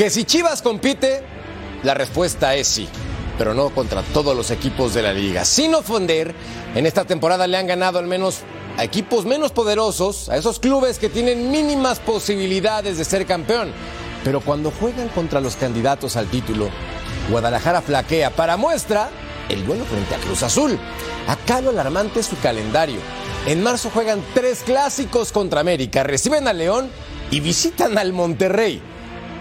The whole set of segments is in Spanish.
Que si Chivas compite, la respuesta es sí, pero no contra todos los equipos de la liga. Sin ofender, en esta temporada le han ganado al menos a equipos menos poderosos, a esos clubes que tienen mínimas posibilidades de ser campeón. Pero cuando juegan contra los candidatos al título, Guadalajara flaquea. Para muestra, el duelo frente a Cruz Azul. Acá lo alarmante es su calendario. En marzo juegan tres clásicos contra América, reciben a León y visitan al Monterrey.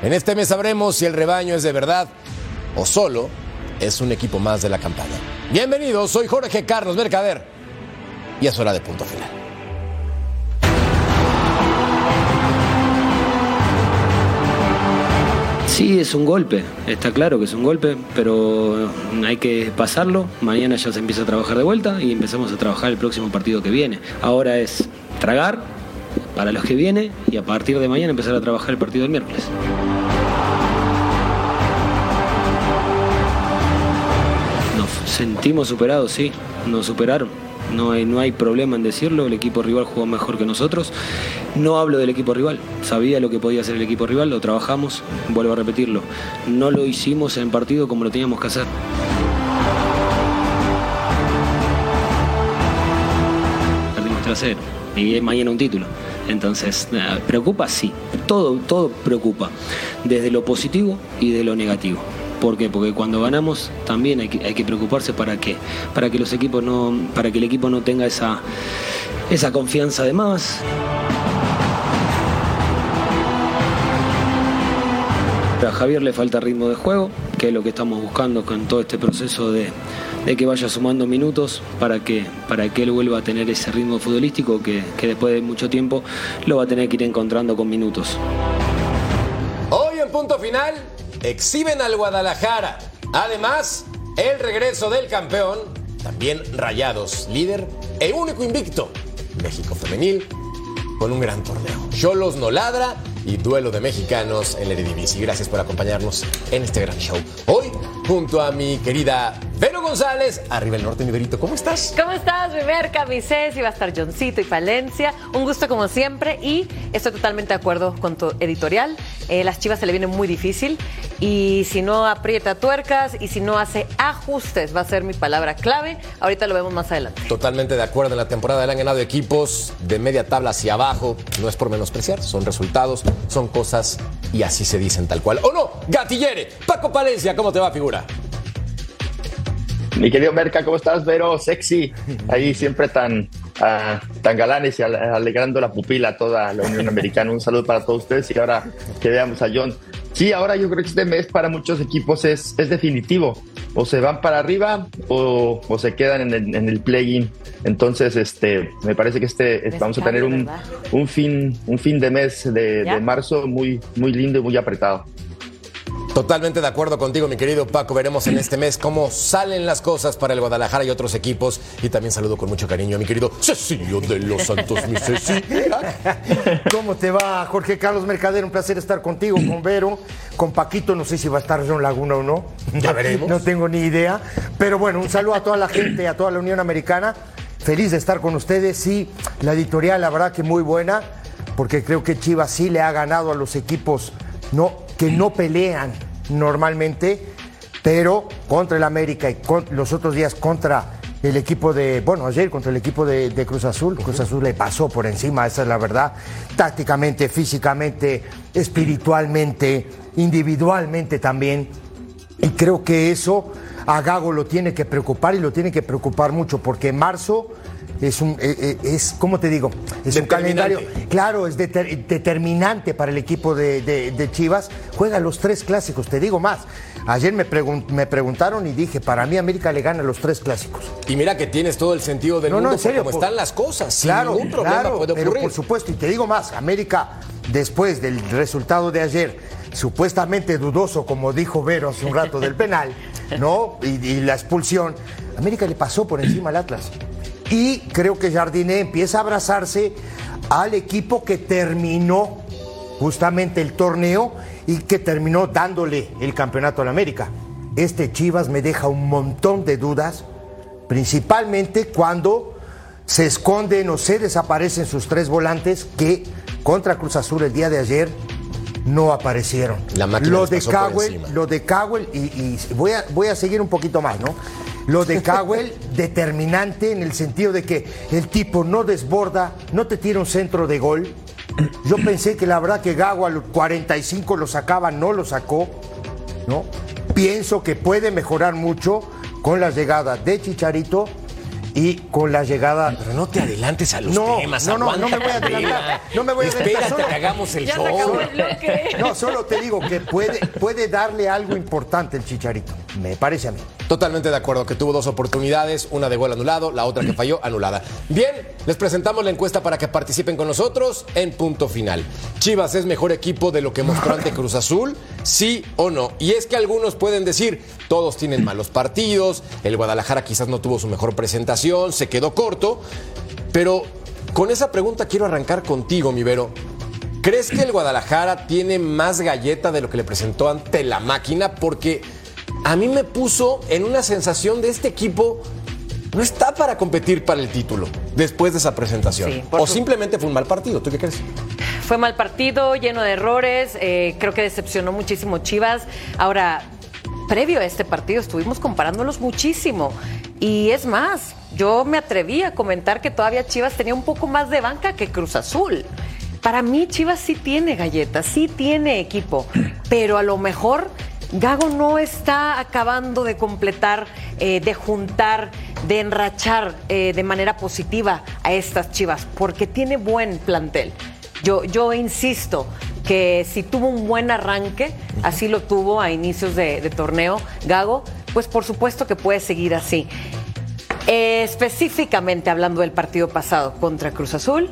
En este mes sabremos si el rebaño es de verdad o solo es un equipo más de la campaña. Bienvenidos, soy Jorge Carlos Mercader y es hora de punto final. Sí, es un golpe, está claro que es un golpe, pero hay que pasarlo. Mañana ya se empieza a trabajar de vuelta y empezamos a trabajar el próximo partido que viene. Ahora es tragar para los que viene y a partir de mañana empezar a trabajar el partido del miércoles. Sentimos superados, sí, nos superaron. No hay, no hay problema en decirlo, el equipo rival jugó mejor que nosotros. No hablo del equipo rival, sabía lo que podía hacer el equipo rival, lo trabajamos, vuelvo a repetirlo. No lo hicimos en partido como lo teníamos que hacer. Perdimos trasero y es mañana un título. Entonces, nada, preocupa, sí, todo, todo preocupa, desde lo positivo y de lo negativo. ¿Por qué? Porque cuando ganamos también hay que, preocuparse para qué, para que los equipos no, para que el equipo no tenga esa, esa confianza de más. A Javier le falta ritmo de juego, que es lo que estamos buscando con todo este proceso de, de que vaya sumando minutos para que, para que él vuelva a tener ese ritmo futbolístico que, que después de mucho tiempo lo va a tener que ir encontrando con minutos. Hoy en punto final, exhiben al Guadalajara. Además, el regreso del campeón, también Rayados, líder e único invicto, México Femenil, con un gran torneo. Cholos no ladra y duelo de mexicanos en la Eredivisie. Gracias por acompañarnos en este gran show. Hoy, junto a mi querida Vero González, arriba el norte, mi Verito, ¿cómo estás? ¿Cómo estás, mi Merca, mi Ceci? Va a estar Johncito y Palencia. Un gusto como siempre y estoy totalmente de acuerdo con tu editorial. Eh, las chivas se le viene muy difícil y si no aprieta tuercas y si no hace ajustes, va a ser mi palabra clave. Ahorita lo vemos más adelante. Totalmente de acuerdo. En la temporada le han ganado equipos de media tabla hacia abajo. No es por menospreciar, son resultados, son cosas y así se dicen tal cual. ¿O no? Gatillere, Paco Palencia, ¿cómo te va, figura? Mi querido Merca, ¿cómo estás? Vero, sexy, ahí siempre tan, ah, tan galanes y ale- alegrando la pupila a toda la Unión Americana. Un saludo para todos ustedes y ahora que veamos a John. Sí, ahora yo creo que este mes para muchos equipos es, es definitivo. O se van para arriba o, o se quedan en el, en el play-in. Entonces, este, me parece que este Mes vamos a tener un, un fin, un fin de mes de, de marzo muy, muy lindo y muy apretado. Totalmente de acuerdo contigo, mi querido Paco. Veremos en este mes cómo salen las cosas para el Guadalajara y otros equipos. Y también saludo con mucho cariño a mi querido Cecilio de los Santos, mi Ceci. ¿Cómo te va, Jorge Carlos Mercader? Un placer estar contigo, con Vero, con Paquito. No sé si va a estar John Laguna o no. Ya veremos. No tengo ni idea. Pero bueno, un saludo a toda la gente, a toda la Unión Americana. Feliz de estar con ustedes. Sí, la editorial, la verdad que muy buena, porque creo que Chivas sí le ha ganado a los equipos no, que no pelean normalmente, pero contra el América y con- los otros días contra el equipo de, bueno, ayer contra el equipo de, de Cruz Azul. Cruz Azul le pasó por encima, esa es la verdad. Tácticamente, físicamente, espiritualmente, individualmente también. Y creo que eso a Gago lo tiene que preocupar y lo tiene que preocupar mucho, porque marzo es un, eh, eh, es, ¿cómo te digo? Es un calendario, claro, es deter- determinante para el equipo de, de- de Chivas. Juega los tres clásicos, te digo más. Ayer me, pregun- me preguntaron y dije, para mí América le gana los tres clásicos. Y mira que tienes todo el sentido del No, no, mundo en serio, por- están las cosas. Claro, sin ningún problema claro, puede pero ocurrir. por supuesto, y te digo más, América, después del resultado de ayer, supuestamente dudoso, como dijo Vero hace un rato del penal, ¿no? Y, la expulsión, América le pasó por encima al Atlas. Y creo que Jardiné empieza a abrazarse al equipo que terminó justamente el torneo y que terminó dándole el campeonato al América. Este Chivas me deja un montón de dudas, principalmente cuando se esconden o se desaparecen sus tres volantes que contra Cruz Azul el día de ayer no aparecieron. La máquina lo de Cowell, lo de Cowell, y, y voy, a, voy a seguir un poquito más, ¿no? Lo de Cowell, determinante en el sentido de que el tipo no desborda, no te tira un centro de gol. Yo pensé que la verdad que Gago al 45 lo sacaba, no lo sacó, ¿no? Pienso que puede mejorar mucho con la llegada de Chicharito y con la llegada Pero no te adelantes a los No, temas. no, no, no me voy a la adelantar, no me voy a adelantar, Espérate solo- que hagamos el Ya se show. acabó el bloque. No, solo te digo que puede, puede darle algo importante el Chicharito, me parece a mí. Totalmente de acuerdo, que tuvo dos oportunidades, una de gol anulado, la otra que falló, anulada. Bien, les presentamos la encuesta para que participen con nosotros en punto final. Chivas es mejor equipo de lo que mostró ante Cruz Azul, sí o no. Y es que algunos pueden decir, todos tienen malos partidos, el Guadalajara quizás no tuvo su mejor presentación, se quedó corto, pero con esa pregunta quiero arrancar contigo, mi Vero. ¿Crees que el Guadalajara tiene más galleta de lo que le presentó ante la máquina? Porque a mí me puso en una sensación de este equipo no está para competir para el título después de esa presentación. Sí, o su- simplemente fue un mal partido. ¿Tú qué crees? Fue mal partido, lleno de errores. eh, creo que decepcionó muchísimo Chivas. Ahora, previo a este partido estuvimos comparándolos muchísimo. Y es más, yo me atreví a comentar que todavía Chivas tenía un poco más de banca que Cruz Azul. Para mí Chivas sí tiene galletas, sí tiene equipo, pero a lo mejor Gago no está acabando de completar, eh, de juntar, de enrachar eh, de manera positiva a estas Chivas, porque tiene buen plantel. Yo, yo insisto que si tuvo un buen arranque, así lo tuvo a inicios de, torneo Gago, pues por supuesto que puede seguir así. Eh, específicamente hablando del partido pasado contra Cruz Azul,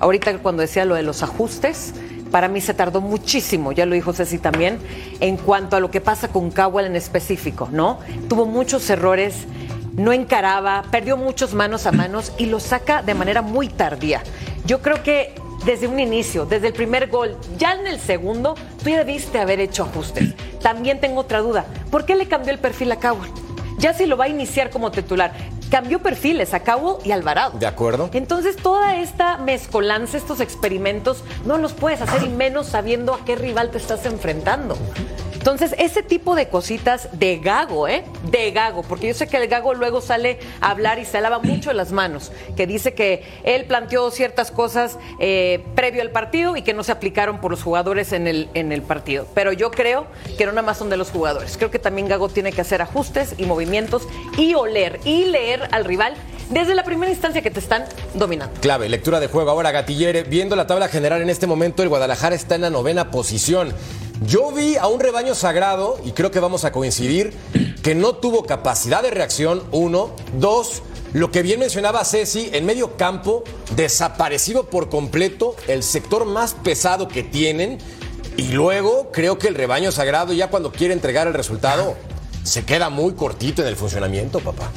ahorita cuando decía lo de los ajustes, para mí se tardó muchísimo, ya lo dijo Ceci también, en cuanto a lo que pasa con Cowell en específico, ¿no? Tuvo muchos errores, no encaraba, perdió muchos manos a manos y lo saca de manera muy tardía. Yo creo que desde un inicio, desde el primer gol, ya en el segundo, tú ya debiste haber hecho ajustes. También tengo otra duda, ¿por qué le cambió el perfil a Cowell? Ya si lo va a iniciar como titular, cambió perfiles a Cabo y Alvarado. ¿De acuerdo? Entonces, toda esta mezcolanza, estos experimentos, no los puedes hacer y menos sabiendo a qué rival te estás enfrentando. Entonces, ese tipo de cositas de gago, ¿eh? De gago, porque yo sé que el gago luego sale a hablar y se lava mucho las manos, que dice que él planteó ciertas cosas eh, previo al partido y que no se aplicaron por los jugadores en el, en el partido. Pero yo creo que no nada más son de los jugadores. Creo que también Gago tiene que hacer ajustes y movimientos y oler y leer al rival desde la primera instancia que te están dominando. Clave, lectura de juego. Ahora, Gatillere, viendo la tabla general en este momento, el Guadalajara está en la novena posición. Yo vi a un rebaño sagrado, y creo que vamos a coincidir, que no tuvo capacidad de reacción, uno. Dos, lo que bien mencionaba Ceci, en medio campo, desaparecido por completo, el sector más pesado que tienen. Y luego, creo que el rebaño sagrado, ya cuando quiere entregar el resultado, se queda muy cortito en el funcionamiento, papá.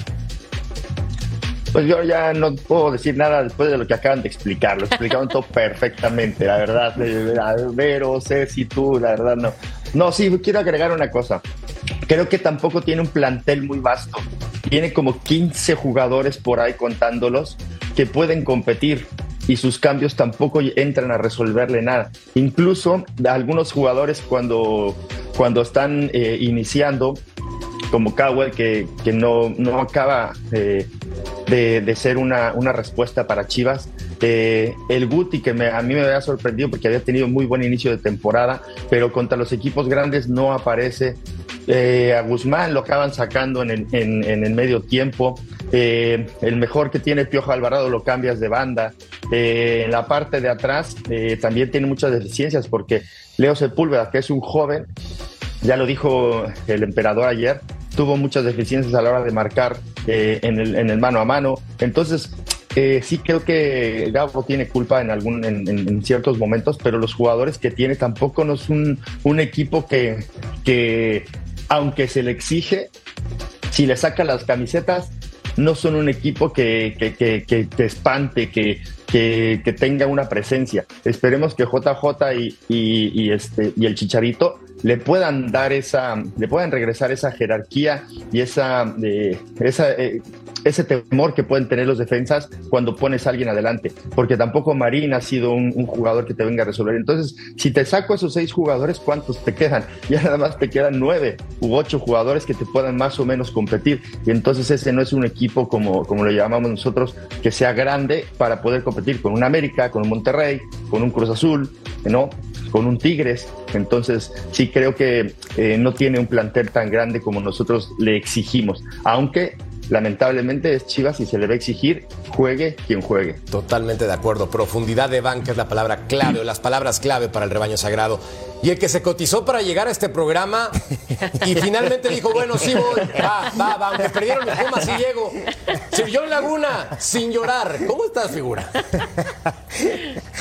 Pues yo ya no puedo decir nada después de lo que acaban de explicar. Lo explicaron todo perfectamente, la verdad. Vero, Ceci, tú, la verdad no. No, sí, quiero agregar una cosa. Creo que tampoco tiene un plantel muy vasto. Tiene como 15 jugadores por ahí contándolos que pueden competir y sus cambios tampoco entran a resolverle nada. Incluso algunos jugadores cuando, cuando están eh, iniciando, como Cowell, que, que no, no acaba eh, de, ser una, una, respuesta para Chivas. Eh, el Guti, que me, a mí me había sorprendido porque había tenido muy buen inicio de temporada, pero contra los equipos grandes no aparece. Eh, a Guzmán lo acaban sacando en el, en, el medio tiempo. Eh, el mejor que tiene Piojo Alvarado lo cambias de banda. En la parte de atrás también tiene muchas deficiencias porque Leo Sepúlveda, que es un joven, ya lo dijo el emperador ayer, tuvo muchas deficiencias a la hora de marcar eh, en, el, en el mano a mano. Entonces, eh, sí creo que Gabo tiene culpa en, algún, en, ciertos momentos, pero los jugadores que tiene tampoco no es un, equipo que, que, aunque se le exige, si le saca las camisetas, no son un equipo que, que, que, que- que espante, que, tenga una presencia. Esperemos que JJ y, y este, y el Chicharito le puedan dar esa, le puedan regresar esa jerarquía y esa, eh, eh, ese temor que pueden tener los defensas cuando pones a alguien adelante, porque tampoco Marín ha sido un, un jugador que te venga a resolver. Entonces, si te saco esos seis jugadores, ¿cuántos te quedan? Ya nada más te quedan nueve u ocho jugadores que te puedan más o menos competir. Y entonces ese no es un equipo como, como lo llamamos nosotros, que sea grande para poder competir con un América, con un Monterrey, con un Cruz Azul, ¿no? con un Tigres. Entonces, sí creo que eh, no tiene un plantel tan grande como nosotros le exigimos, aunque lamentablemente es Chivas y se le va a exigir juegue quien juegue. Totalmente de acuerdo. Profundidad de banca es la palabra clave o las palabras clave para el rebaño sagrado. Y el que se cotizó para llegar a este programa y finalmente dijo, bueno, sí voy, va, va, va, aunque perdieron los Pumas, sí llego. Sirvió Laguna, sin llorar. ¿Cómo estás, figura?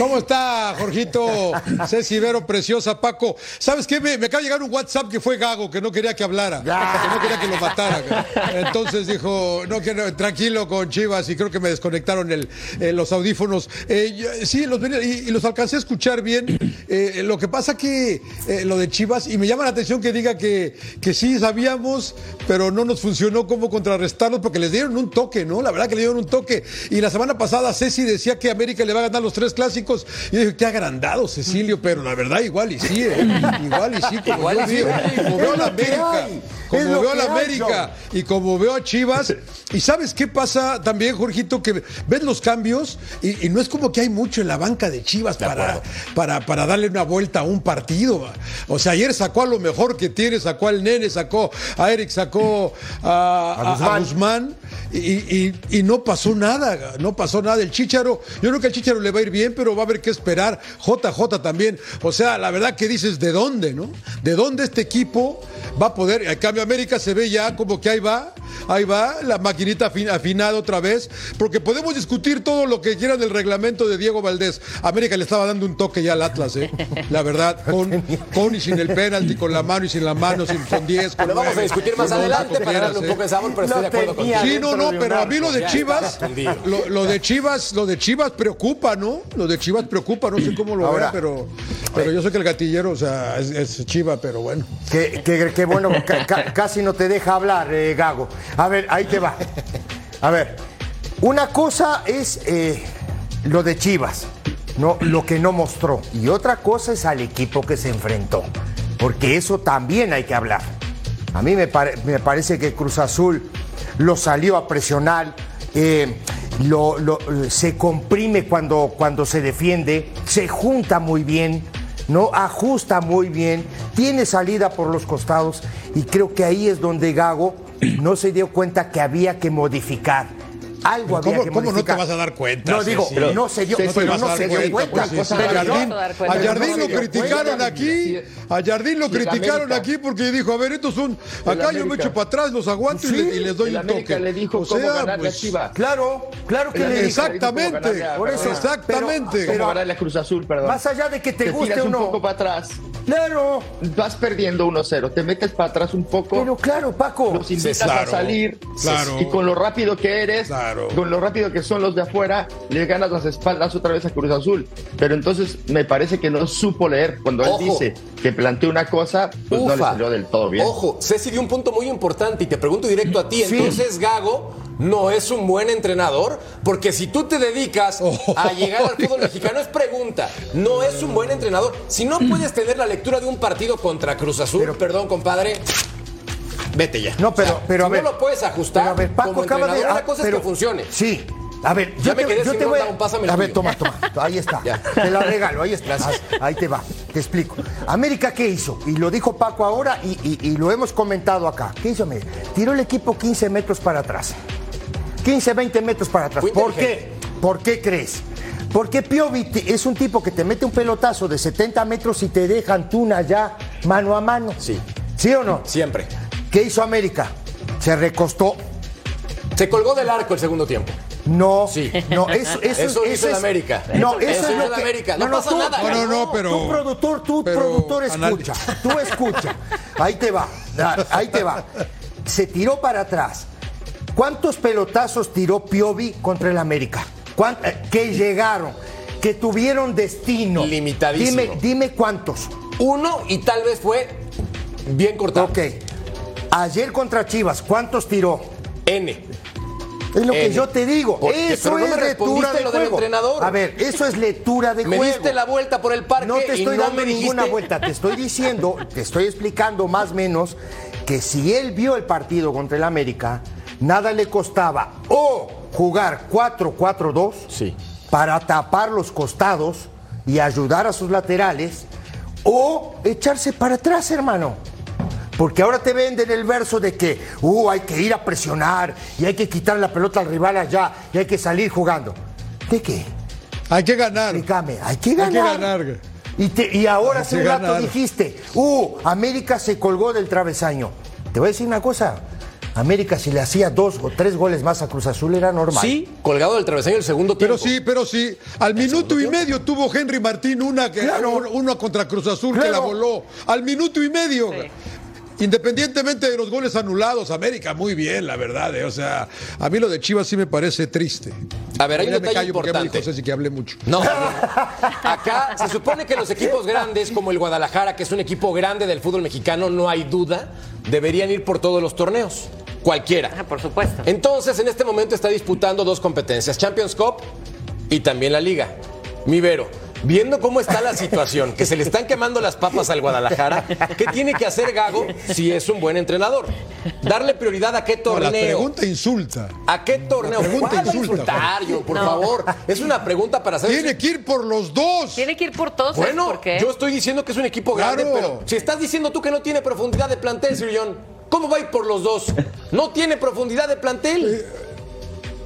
¿Cómo está, Jorgito? Ceci Vero, preciosa, Paco. ¿Sabes qué? Me, acaba de llegar un WhatsApp que fue Gago, que no quería que hablara, que no quería que lo matara. Entonces dijo, no, que no, tranquilo con Chivas y creo que me desconectaron eh, los audífonos. Eh, sí, los, y, y los alcancé a escuchar bien. Eh, lo que pasa que lo de Chivas, y me llama la atención que diga que, que sí sabíamos, pero no nos funcionó cómo contrarrestarlos porque les dieron un toque, ¿no? La verdad que le dieron un toque. Y la semana pasada Ceci decía que América le va a ganar los tres clásicos. Y yo dije, qué agrandado, Cecilio, pero la verdad igual y sí, ¿eh? igual y sí, como Igual yo y sí. digo, como veo a la América, como veo a la América y como veo a Chivas. Y sabes qué pasa también, Jorgito, que ves los cambios y, y no es como que hay mucho en la banca de Chivas para, para, para darle una vuelta a un partido. O sea, ayer sacó a lo mejor que tiene, sacó al nene, sacó a Eric, sacó a, a- a Guzmán. Guzmán. Y, y- y no pasó nada, no pasó nada. El Chicharo, yo creo que al Chicharo le va a ir bien, pero va a haber que esperar. JJ también. O sea, la verdad que dices, ¿de dónde, no? ¿De dónde este equipo va a poder? Al cambio, América se ve ya como que ahí va, ahí va, la maquinita afin- afinada otra vez, porque podemos discutir todo lo que quieran del reglamento de Diego Valdés. América le estaba dando un toque ya al Atlas, ¿eh? La verdad, con, con y sin el penalti, con la mano y sin la mano, sin, con 10. con Lo vamos a discutir más adelante para quieras, darle un ¿eh? poco de sabor, pero estoy Lo de acuerdo contigo. Sí, no, no, de pero a mí lo de Chivas, lo, lo de Chivas, lo de Chivas preocupa, ¿no? Lo de Chivas preocupa, no sé cómo lo Ahora- vea, pero, pero yo sé que el gatillero, o sea, es, es Chiva, pero bueno. Qué, qué- qué bueno, ca- ca- casi no te deja hablar, eh, Gago. A ver, ahí te va. A ver, una cosa es eh, lo de Chivas, no, lo que no mostró. Y otra cosa es al equipo que se enfrentó. Porque eso también hay que hablar. A mí me, me parece que Cruz Azul lo salió a presionar, eh, lo- se comprime cuando, cuando se defiende, se junta muy bien, ¿no? Ajusta muy bien, tiene salida por los costados y creo que ahí es donde Gago no se dio cuenta que había que modificar. Algo había ¿Cómo, que cómo no te vas a dar cuenta? No, digo, Ceci? no se dio, pero a no dar se dio cuenta, sí, a Jardín, No se dar cuenta. a Jardín No lo criticaron aquí, a Jardín lo Sí, criticaron aquí porque dijo, a ver, estos son, acá yo me echo para atrás, los aguanto y, Sí, le- y les doy el un toque. le dijo O sea, pues. Claro, claro que le. Exactamente, Por eso, exactamente. pero- Cruz Azul, perdón. Más allá de que te guste o un no. poco para atrás. Claro, Vas perdiendo 1-0, te metes para atrás un poco. pero claro, Paco. los invitas claro, a salir claro. y con lo rápido que eres, Claro. con lo rápido que son los de afuera, le ganas las espaldas otra vez a Cruz Azul. Pero entonces me parece que no supo leer cuando Ojo. él dice que planteó una cosa, pues no le salió del todo bien. Ojo, Ceci dio un punto muy importante y te pregunto directo a ti. Sí. Entonces, Gago no es un buen entrenador, porque si tú te dedicas a llegar al fútbol mexicano, es pregunta. No es un buen entrenador. Si no puedes tener la lectura de un partido contra Cruz Azul, perdón, compadre. Vete ya. No, pero, O sea, pero a si ver. no lo puedes ajustar pero a ver, Paco como acaba de. ah, una cosa pero- es que funcione. Sí, A ver, Ya yo me te, quedé yo sin te voy pásame el a ver, toma, toma. Ahí está. Ya. Te la regalo, ahí está. Gracias. Ah, Ahí te va. Te explico. América, ¿qué hizo? Y lo dijo Paco ahora y, y- y lo hemos comentado acá. ¿Qué hizo América? Tiró el equipo 15 metros para atrás. 15, 20 metros para atrás. ¿Por qué? ¿Por qué crees? Porque Piovi es un tipo que te mete un pelotazo de 70 metros y te deja Antuna ya mano a mano. Sí. ¿Sí o no? Siempre. ¿Qué hizo América? Se recostó. Se colgó del arco el segundo tiempo. No, Sí. no, eso, eso, Eso el es- América. No, Eso eso, es lo que América. No pasa tú- nada. No, no, no, pero- Tú productor, tú pero productor anal- escucha, tú escucha. Ahí te va, ah, ahí te va. Se tiró para atrás. ¿Cuántos pelotazos tiró Piovi contra el América? ¿Cuán- eh, que llegaron, que tuvieron destino. Limitadísimo. Dime, dime cuántos. Uno y tal vez fue bien cortado. Ok. Ayer contra Chivas, ¿cuántos tiró? N. Es lo que N. yo te digo. Porque- eso no es lectura de lo del entrenador. A ver, eso es lectura de Me juego. diste la vuelta por el parque No te y estoy no dando me ninguna dijiste- vuelta, te estoy diciendo, te estoy explicando más o menos que si él vio el partido contra el América, nada le costaba o jugar 4-4-2 Sí. para tapar los costados y ayudar a sus laterales o echarse para atrás, hermano. Porque ahora te venden el verso de que uh, hay que ir a presionar y hay que quitar la pelota al rival allá y hay que salir jugando. ¿De qué? Hay que ganar. Explícame, hay que Hay ganar. que ganar. Y, te- y ahora Hay hace un rato ganar. dijiste, uh, América se colgó del travesaño. Te voy a decir una cosa, América si le hacía dos o tres goles más a Cruz Azul era normal. Sí, colgado del travesaño el segundo tiempo. Pero sí, pero sí. Al minuto y medio tuvo Henry Martín una que Claro. contra Cruz Azul que la voló. Al minuto y medio. Independientemente de los goles anulados, América muy bien, la verdad. eh. O sea, a mí lo de Chivas sí me parece triste. A ver, hay un detalle que hablé mucho. No, no. acá se supone que los equipos grandes, como el Guadalajara, que es un equipo grande del fútbol mexicano, no hay duda, deberían ir por todos los torneos. Cualquiera. Ah, por supuesto. Entonces, en este momento está disputando dos competencias, Champions Cup y también la Liga. Mi Vero, viendo cómo está la situación, que se le están quemando las papas al Guadalajara, ¿qué tiene que hacer Gago si es un buen entrenador? Darle prioridad a qué No, torneo. la pregunta insulta. ¿A qué torneo? La pregunta ¿Cuál insulta, insultar, yo, por No. favor? Es una pregunta para saber. Tiene que ir por los dos. Tiene que ir por todos. ¿sabes Bueno, por qué? yo estoy diciendo que es un equipo grande, Claro. pero si estás diciendo tú que no tiene profundidad de plantel, Sir John, ¿cómo va a ir por los dos? ¿No tiene profundidad de plantel?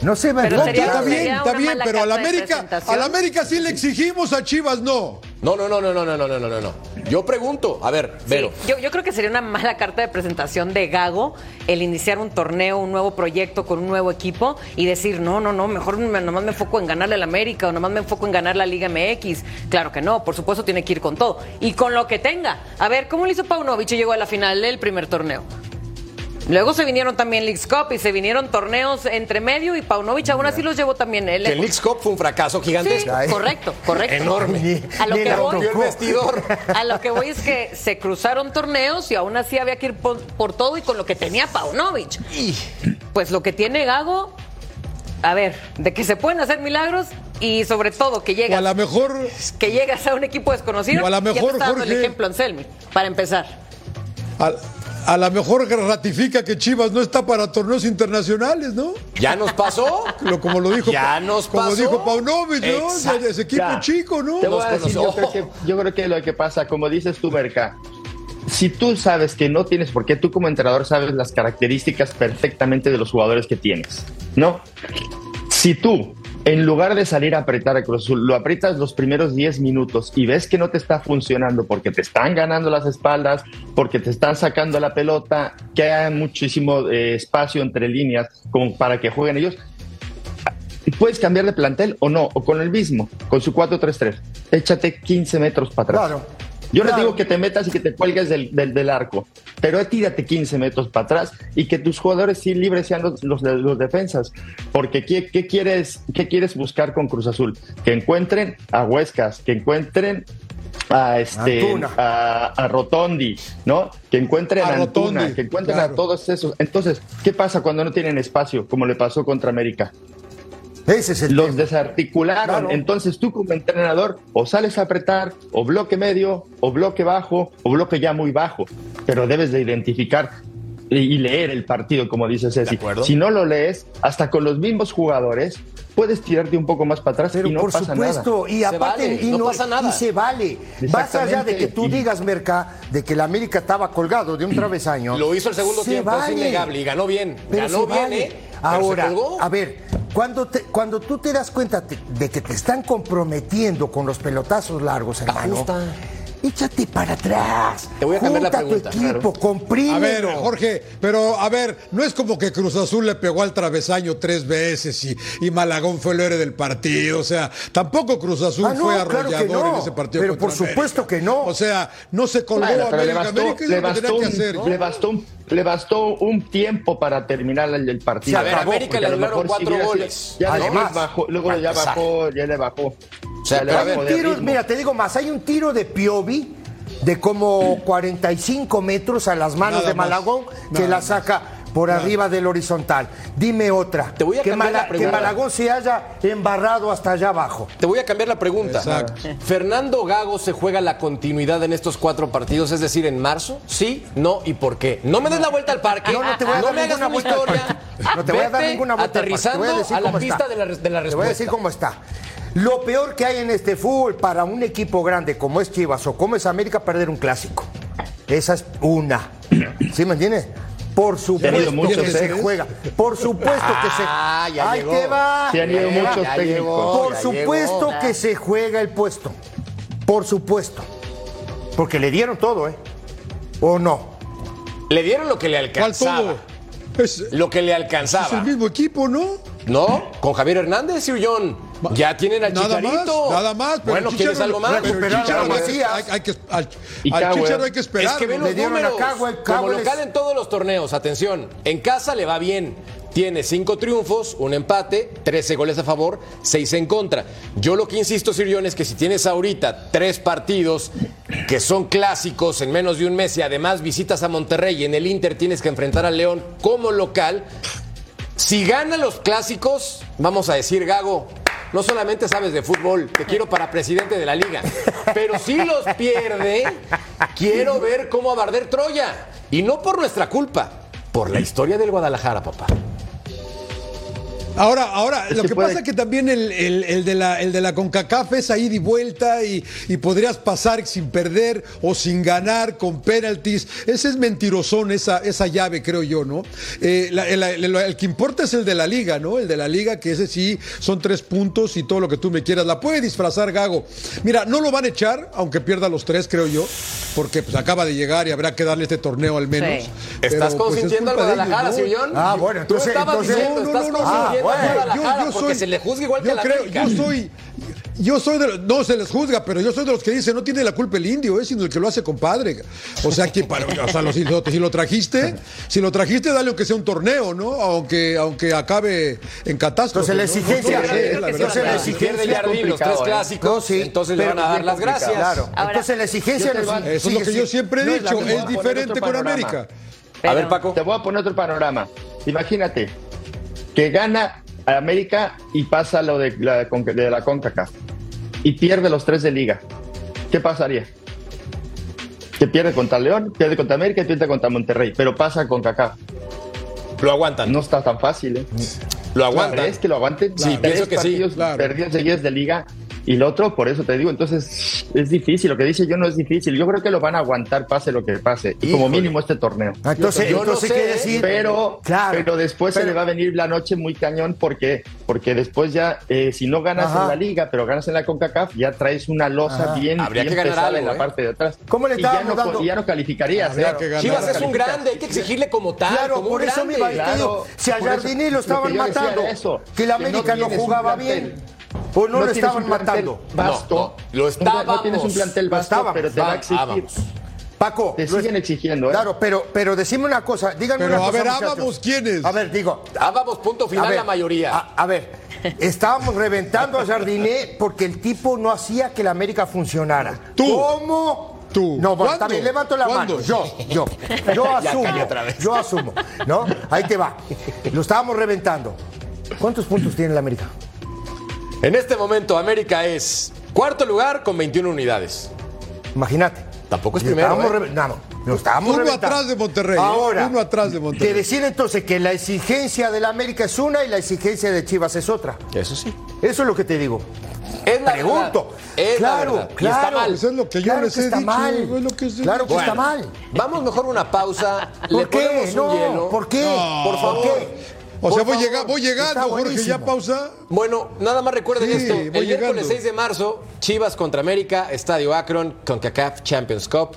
No sé, Pero ¿verdad? sería- Está bien, está bien, pero a la América, a la América sí le exigimos, a Chivas no. No, no, no, no, no, no, no, no, no, no. Yo pregunto, a ver, Sí, Vero. yo, yo creo que sería una mala carta de presentación de Gago el iniciar un torneo, un nuevo proyecto con un nuevo equipo y decir, no, no, no, mejor me- nomás me enfoco en ganarle al América o nomás me enfoco en ganar la Liga MX. Claro que no, por supuesto tiene que ir con todo y con lo que tenga. A ver, ¿cómo lo hizo Paunovic y llegó a la final del primer torneo? Luego se vinieron también Leagues Cup y se vinieron torneos entre medio y Paunovic aún así los llevó también él. Que el Leagues Cup fue un fracaso Sí, gigantesco. correcto, correcto. Enorme. A lo que la voy, Rompió el vestidor. a lo que voy es que se cruzaron torneos y aún así había que ir por, por todo y con lo que tenía Paunovic. Pues lo que tiene Gago, a ver, de que se pueden hacer milagros y sobre todo que O a llegas, lo mejor, que llegas a un equipo desconocido. O a lo ya te mejor, está dando el ejemplo Anselmi, para empezar. a, a lo mejor ratifica que Chivas no está para torneos internacionales, ¿no? ¿Ya nos pasó? Lo- como lo dijo, Ya nos como pasó. dijo Paunovic, ¿no? Exacto. Ese equipo Ya. chico, ¿no? Te voy a decir, yo creo, que, yo creo que lo que pasa, como dices tú, Merca, si tú sabes que no tienes, porque tú como entrenador sabes las características perfectamente de los jugadores que tienes, ¿no? Si tú, en lugar de salir a apretar a Cruz lo aprietas los primeros 10 minutos y ves que no te está funcionando porque te están ganando las espaldas, porque te están sacando la pelota, que hay muchísimo eh, espacio entre líneas para que jueguen ellos, puedes cambiar de plantel o no, o con el mismo, con su 4-3-3. Échate 15 metros para atrás. Claro. Yo Claro. digo que te metas y que te cuelgues del, del, del arco, pero tírate 15 metros para atrás y que tus jugadores sí libres sean los, los, los defensas. Porque ¿qué, qué quieres, ¿qué quieres buscar con Cruz Azul? Que encuentren a Huescas, que encuentren a este a, a Rotondi, ¿no? Que encuentren A a, Antuna, Rotondi, que encuentren claro. a todos esos. Entonces, ¿qué pasa cuando no tienen espacio? Como le pasó contra América. Ese es el Los tema. desarticularon. Claro. Entonces tú como entrenador o sales a apretar, o bloque medio, o bloque bajo, o bloque ya muy bajo. Pero debes de identificar y leer el partido, como dice Ceci. Si no lo lees, hasta con los mismos jugadores, puedes tirarte un poco más para atrás Pero y no por pasa supuesto, nada. y aparte vale, y no pasa nada. y se vale. Más allá de que tú Y- digas, Merca, de que la América estaba colgado de un travesaño. Lo hizo el segundo se tiempo, es vale. innegable. Y ganó bien. Pero ganó bien, vale. ¿eh? Pero Ahora, a ver, cuando, te- cuando tú te das cuenta te- de que te están comprometiendo con los pelotazos largos, hermano, gusta. Échate para atrás. Te voy a cambiar la pregunta, tu equipo, comprímelo. A ver, Jorge, pero a ver, no es como que Cruz Azul le pegó al travesaño tres veces y, y Malagón fue el héroe del partido. O sea, tampoco Cruz Azul Ah, no, fue claro arrollador no. en ese partido. Pero por supuesto América. que no. O sea, no se colgó Bueno, le América. le bastó le bastó un- tiempo para terminar el, el partido. Se A ver, acabó, América le a lo anularon mejor si cuatro goles. Ya Además, bajó, luego ya bajó, ya le bajó. O sea, ver, Un tiro, mira, te digo más, hay un tiro de Piovi de como 45 metros a las manos Nada de más. Malagón que Nada la saca por arriba del horizontal. Dime otra. Te voy a que, cambiar la que pregunta. Malagón se haya embarrado hasta allá abajo. Te voy a cambiar la pregunta. Exacto. ¿Fernando Gago se juega la continuidad en estos cuatro partidos, es decir, en marzo? ¿Sí? ¿No? ¿Y por qué? No me des la vuelta al parque. No, no te voy a dar me hagas ninguna una vuelta al historia. parque. No te voy a dar ninguna vuelta al parque. Te Aterrizando voy a decir a la pista de la, res- de la Te voy a decir respuesta. cómo está. Lo peor que hay en este fútbol para un equipo grande como es Chivas o como es América, perder un clásico. Esa es una. ¿Sí me entiendes? Por supuesto muchos, que se juega. Por supuesto que se. Ah, ya Ahí llegó. te va. Se han ido muchos ya técnicos. llegó. Por supuesto llegó. que se juega el puesto. Por supuesto. Porque le dieron todo, ¿eh? ¿O no? Le dieron lo que le ¿Cuál alcanzaba. todo? Es, Lo que le es el alcanzaba. mismo equipo, ¿no? ¿No? Con Javier Hernández, Sir John. Ya tienen al Nada más, Chicharito. nada más. Pero bueno, el ¿quieres algo más? pero el Recuperaron Chicharo a hay que- Macías. hay- hay que- al, al. Chicharo hay que Es esperar. que ve ¿no? los números. Cowell, Como local es- en todos los torneos, atención. En casa le va bien. Tiene cinco triunfos, un empate, 13 goles a favor, 6 en contra. Yo lo que insisto, Sirión, es que si tienes ahorita tres partidos que son clásicos en menos de un mes y además visitas a Monterrey y en el Inter tienes que enfrentar al León como local, si gana los clásicos, vamos a decir, Gago, no solamente sabes de fútbol, te quiero para presidente de la liga, pero si los pierde, quiero ver cómo a arder Troya. Y no por nuestra culpa, por la historia del Guadalajara, papá. Ahora, ahora, lo que que, puede- pasa es que también el, el- el de la, el de la CONCACAF es ahí de vuelta y, y podrías pasar sin perder o sin ganar con penaltis. Ese es mentirosón, esa, esa llave, creo yo, ¿no? Eh, la- el, que importa es el de la liga, ¿no? El de la liga, que ese sí son tres puntos y todo lo que tú me quieras. La puede disfrazar Gago. Mira, no lo van a echar, aunque pierda los tres, creo yo, porque pues acaba de llegar y habrá que darle este torneo al menos. Sí. Pero, ¿Estás pues, es consintiendo al Guadalajara, ¿no? Sillón? Ah, bueno, Tú estabas entonces- diciendo, No, no, estás Guadalajara yo- yo porque soy- se le juzga igual que yo a la creo, América. Yo soy, yo soy de los, no se les juzga, pero yo soy de los que dicen no tiene la culpa el indio, eh, sino el que lo hace compadre. O sea que para, o sea, lo- si, lo, si lo trajiste, si lo trajiste, dale aunque sea un torneo, ¿no? Aunque, aunque acabe en catástrofe. Entonces la exigencia- no, sé, la entonces la exigencia es Jardín los tres clásicos, No, sí, entonces le pero van a dar las gracias. Claro. Ahora- Entonces la exigencia no a- Eso es lo que yo siempre he es dicho, es, diferente con. América. A ver, Paco. Te voy a poner otro panorama. Imagínate que gana a América y pasa lo de la, de la CONCACAF y pierde los tres de liga. ¿Qué pasaría? Que pierde contra León, pierde contra América y pierde contra Monterrey, pero pasa con CACAF. Lo aguantan. No está tan fácil, ¿eh? Lo aguantan. ¿Crees que lo aguanten? Sí, Tres pienso que sí, claro. perdidos seguidos de liga y lo otro, por eso te digo, entonces es difícil. Lo que dice yo no es difícil. Yo creo que lo van a aguantar pase lo que pase. Y como mínimo este torneo. Ah, Entonces, Yo no sé, quiere decir. Pero, Claro. pero después se le va a venir la noche muy cañón porque, porque después ya, eh, si no ganas Ajá. en la liga, pero ganas en la CONCACAF, ya traes una losa Ajá. bien, Habría bien que ganar pesada algo, en la ¿eh? parte de atrás. ¿Cómo le y ya no, dando? ya no calificarías. Habría ¿eh? Chivas es un grande, hay que exigirle como tal. Claro, como por un eso grande. me iba Claro, digo, si a Jardine lo lo estaban decía matando, eso, que la América no, jugaba bien, o no, lo tienes estaban un plantel matando. Vasto. No, no, lo estábamos. No tienes un plantel Lo vasto, estábamos. pero te va a Va- exigir. ah, vamos. Paco, Te lo siguen es- exigiendo, ¿eh? Claro, pero, pero decime una cosa, díganme Pero, una a cosa, ver, ah, muchachos. vamos, ¿quiénes? A ver, digo, vamos, punto final a ver, la mayoría. A, a ver, estábamos reventando a Jardiné porque el tipo no hacía que la América funcionara. Tú. ¿Cómo? Tú. No, bueno, también levanto la ¿Cuándo? mano. Yo, yo. Yo asumo. Yo asumo. ¿No? Ahí te va. Lo estábamos reventando. ¿Cuántos puntos tiene la América? En este momento, América es cuarto lugar con 21 unidades. Imagínate. Tampoco es Y primero, estábamos ¿eh? no, no. Nos estábamos Uno reventando. atrás de Monterrey, ¿eh? Ahora, Uno atrás de Monterrey. Que decir entonces que la exigencia del América es una y la exigencia de Chivas es otra. Eso sí. Eso es lo que te digo. Es la Pregunto. verdad. Es la claro. Y claro. está mal. Eso es lo que yo claro les que he está dicho, mal. es lo que se- claro que está mal. Vamos mejor a una pausa. Le ¿Por qué? ponemos un No, hielo. ¿por qué? No. Por favor. qué? O sea, voy, favor. llega- voy llegando, Está Jorge, ya buenísimo. pausa. Bueno, nada más recuerden Sí, esto. El miércoles llegando. 6 de marzo, Chivas contra América, Estadio Akron, CONCACAF Champions Cup,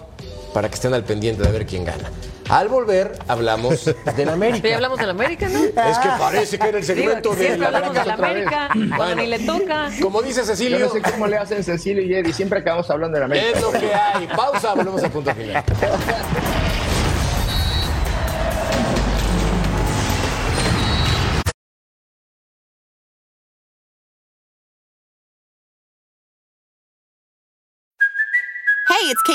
para que estén al pendiente de ver quién gana. Al volver, hablamos del Pero América. ya hablamos del América, ¿no? Es que parece que era el segmento de siempre la hablamos otra vez. América, cuando Bueno. ni le toca. Como dice Yo Cecilio, no sé cómo le hacen Cecilio y Eddie, siempre acabamos hablando de la América. es lo que hay. Pausa, volvemos al punto final.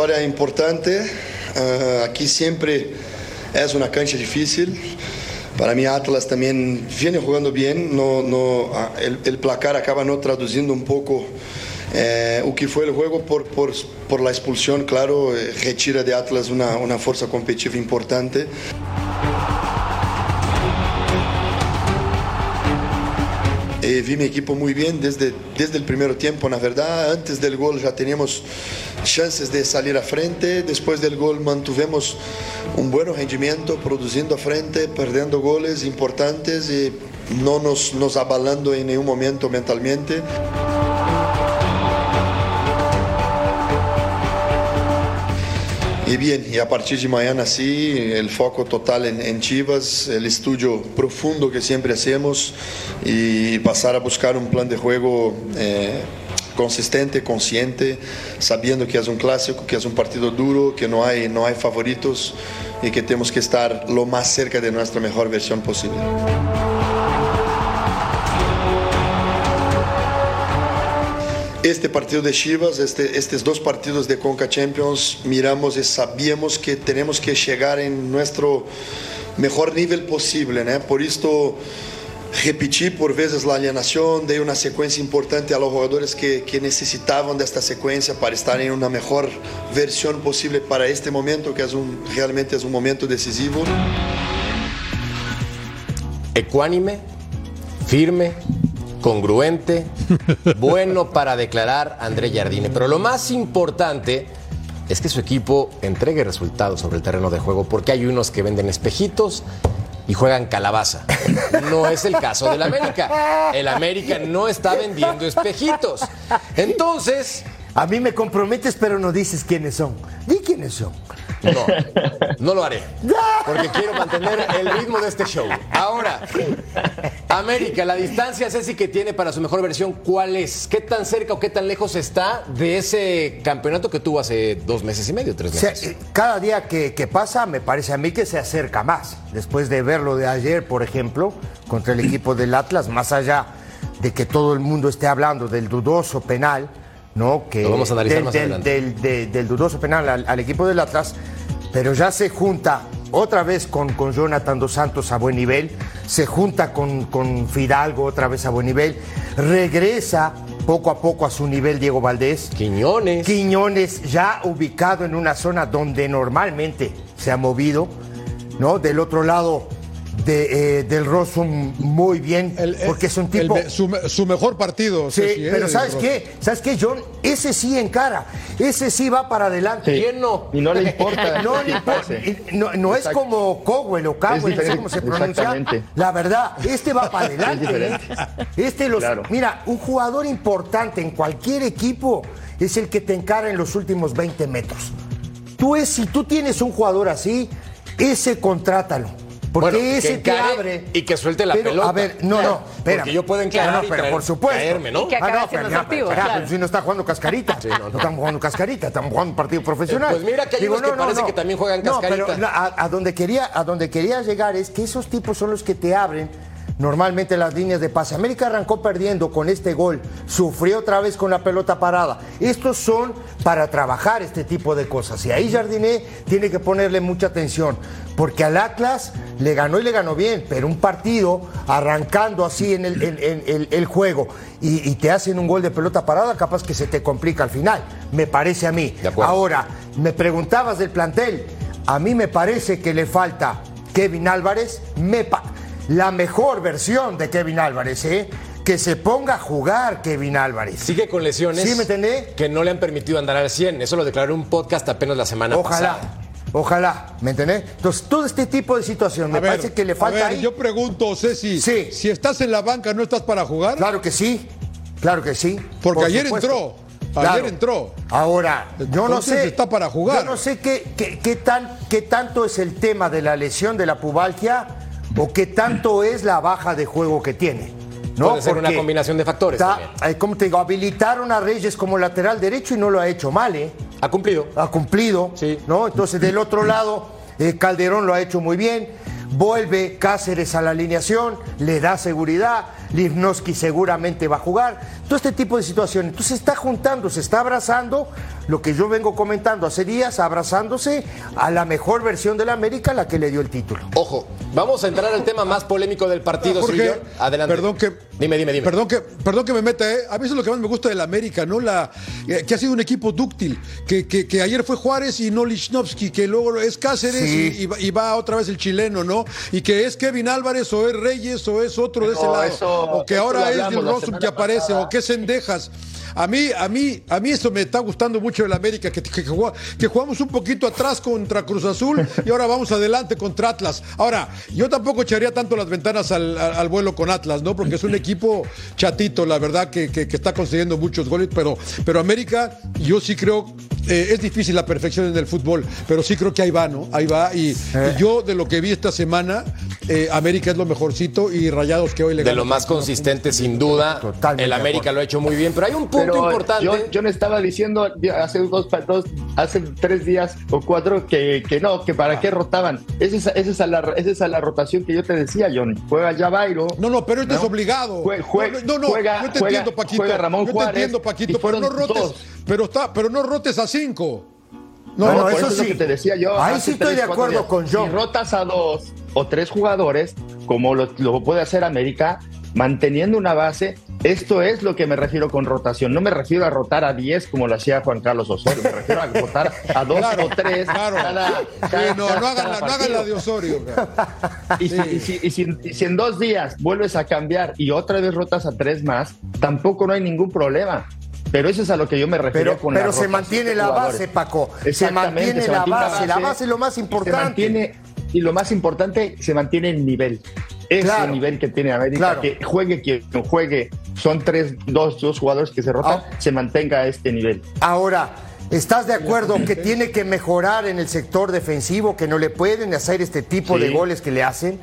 Vitória importante. Ah, aqui sempre é uma cancha difícil. Para mim, Atlas também vem jogando bem. No, no, ah, el, el placar acaba não traduzindo um pouco eh, o que foi o jogo por, por, por la expulsión, claro, eh, retira de Atlas uma, uma força competitiva importante. Eh, vi mi equipo muy bien desde, desde el primer tiempo, la verdad. Antes del gol ya teníamos chances de salir a frente. Después del gol mantuvimos un buen rendimiento, produciendo a frente, perdiendo goles importantes y no nos, nos abalando en ningún momento mentalmente. Y bien, y a partir de mañana sí, el foco total en, en Chivas, el estudio profundo que siempre hacemos y pasar a buscar un plan de juego eh, consistente, consciente, sabiendo que es un clásico, que es un partido duro, que no hay, no hay favoritos y que tenemos que estar lo más cerca de nuestra mejor versión posible. Este partido de Chivas, este, estos dos partidos de Conca Champions, miramos y sabíamos que tenemos que llegar en nuestro mejor nivel posible, ¿no? Por esto repetí por veces la alienación, de una secuencia importante a los jugadores que, que necesitaban de esta secuencia para estar en una mejor versión posible para este momento, que es un, realmente es un momento decisivo. Ecuánime, firme, congruente, bueno para declarar André Jardine. Pero lo más importante es que su equipo entregue resultados sobre el terreno de juego, porque hay unos que venden espejitos y juegan calabaza. No es el caso del América. El América no está vendiendo espejitos. Entonces, A mí me comprometes, pero no dices quiénes son. Di quiénes son. No, no lo haré. Porque quiero mantener el ritmo de este show. Ahora, América, la distancia, Ceci, que tiene para su mejor versión, ¿cuál es? ¿Qué tan cerca o qué tan lejos está de ese campeonato que tuvo hace dos meses y medio, tres O sea, meses? eh, cada día que, que pasa, me parece a mí que se acerca más. Después de verlo de ayer, por ejemplo, contra el equipo del Atlas, más allá de que todo el mundo esté hablando del dudoso penal, ¿no? Que Lo vamos a analizar del, más del- adelante. del- de- del dudoso penal al, al equipo del Atlas, pero ya se junta otra vez con, con Jonathan Dos Santos a buen nivel, se junta con, con Fidalgo otra vez a buen nivel, regresa poco a poco a su nivel Diego Valdés. Quiñones. Quiñones ya ubicado en una zona donde normalmente se ha movido, ¿no? Del otro lado de, eh, del Rosum muy bien, El- porque es un tipo... su, me- su mejor partido. Sí, ¿eh? pero ¿sabes qué? ¿Sabes qué, John? Ese sí encara, ese sí va para adelante. Sí. ¿Quién no? Y no le importa. No, le importa. no, no es como Cowell o Cowell, no sé cómo se pronuncia. La verdad, este va para adelante. ¿eh? Este los, Claro. Mira, un jugador importante en cualquier equipo es el que te encara en los últimos 20 metros. tú, es, si tú tienes un jugador así, ese contrátalo. Porque Bueno, que ese te abre. y que suelte la Pero, pelota. A ver, no, no, espera. Porque yo puedo encarar No, no, pero por supuesto. caerme, ¿no? Y que acabe Ah, no, siendo pero ya, efectivo, pero, claro. si no está jugando cascarita. no, no. no, estamos jugando cascarita, estamos jugando un partido profesional. Eh, pues mira que hay unos que parece que también juegan No, cascarita. pero la- a, a donde quería, a donde quería llegar es que esos tipos son los que te abren normalmente las líneas de pase. América arrancó perdiendo con este gol, sufrió otra vez con la pelota parada. Estos son para trabajar este tipo de cosas. Y ahí Jardiné tiene que ponerle mucha atención, porque al Atlas le ganó y le ganó bien, pero un partido arrancando así en el, en- en- el- el juego y, y te hacen un gol de pelota parada, capaz que se te complica al final, me parece a mí. Ahora, me preguntabas del plantel, a mí me parece que le falta Kevin Álvarez, me pa- la mejor versión de Kevin Álvarez, ¿eh? Que se ponga a jugar Kevin Álvarez. Sigue con lesiones. ¿Sí me entendés? Que no le han permitido andar al 100. Eso lo declaró en un podcast apenas la semana Ojalá. pasada. Ojalá, ¿me entendés? Entonces, todo este tipo de situación me A ver, parece que le a falta ver, ahí. yo pregunto, Ceci, Sí. si estás en la banca, ¿no estás para jugar? Claro que sí, claro que sí. Porque por ayer supuesto. entró, ayer entró. Ahora, yo no sé. está para jugar. Yo no sé qué, qué, qué tan, qué tanto es el tema de la lesión de la pubalgia o qué tanto es la baja de juego que tiene. ¿no? Puede ser una Porque combinación de factores está- eh, ¿Cómo te digo? Habilitaron a Reyes como lateral derecho y no lo ha hecho mal, ¿eh? Ha cumplido. ha cumplido, Sí. ¿no? Entonces del otro lado, eh, Calderón lo ha hecho muy bien, vuelve Cáceres a la alineación, le da seguridad, Livnowski seguramente va a jugar, todo este tipo de situaciones. Entonces está juntando, se está abrazando, lo que yo vengo comentando hace días, abrazándose a la mejor versión de la América, la que le dio el título. Ojo, vamos a entrar al tema más polémico del partido, Jorge. Adelante. Perdón que, Dime, dime, dime. Perdón que, perdón que me meta, ¿eh? A mí eso es lo que más me gusta del América, ¿no? La, eh, que ha sido un equipo dúctil. Que, que, que ayer fue Juárez y no Lichnowsky, que luego es Cáceres Sí. y, y va- y va otra vez el chileno, ¿no? Y que es Kevin Álvarez o es Reyes o es otro de ese No, lado. eso- o que ahora es la Rossum que aparece, pasada. o que es Sendejas. A mí, a mí, a mí eso me está gustando mucho del América, que, que, que jugó- que jugamos un poquito atrás contra Cruz Azul y ahora vamos adelante contra Atlas. Ahora, yo tampoco echaría tanto las ventanas al, al- al vuelo con Atlas, ¿no? Porque es un equipo chatito, la verdad, que, que- que está consiguiendo muchos goles, pero, pero América, yo sí creo, eh, es difícil la perfección en el fútbol, pero sí creo que ahí va, ¿no? Ahí va. Y, y yo, de lo que vi esta semana, eh, América es lo mejorcito y Rayados que hoy le De lo más consistente, sin duda. Totalmente el América lo ha hecho muy bien, pero hay un punto Pero importante. Yo, yo no estaba diciendo hace dos, dos- hace tres días o cuatro que, que no, que para qué rotaban. Esa es, esa es a la, esa es a la rotación que yo te decía, John. Juega ya Bairo. No, no, pero esto ¿no? es obligado. Jue- jue- no, no, juega- yo te juega- entiendo, Paquito. juega Ramón yo Juárez, te entiendo, Paquito, pero fueron no rotes, dos. pero está, pero no rotes a cinco. No, No, no, por eso eso es lo sí. que te decía yo. Ahí sí estoy tres, de acuerdo días. con John. Si rotas a dos o tres jugadores, como lo, lo puede hacer América, manteniendo una base, esto es lo que me refiero con rotación. No me refiero a rotar a 10 como lo hacía Juan Carlos Osorio, me refiero a rotar a dos Claro, o tres claro. cada, Sí, cada- no, cada- no hagan, la, no hagan la de Osorio. Y, si, y si- y si- y si en dos días vuelves a cambiar y otra vez rotas a tres más, tampoco no hay ningún problema. Pero eso es a lo que yo me refiero Pero, con pero la se mantiene la base, Paco. Se Exactamente, mantiene se la mantiene base. La base es lo más Se importante. mantiene, y lo más importante, se mantiene el nivel. Ese Claro. nivel que tiene América, Claro. que juegue quien juegue, son tres, dos, dos jugadores que se rotan, Ah. se mantenga a este nivel. Ahora, ¿estás de acuerdo que tiene que mejorar en el sector defensivo, que no le pueden hacer este tipo Sí. de goles que le hacen?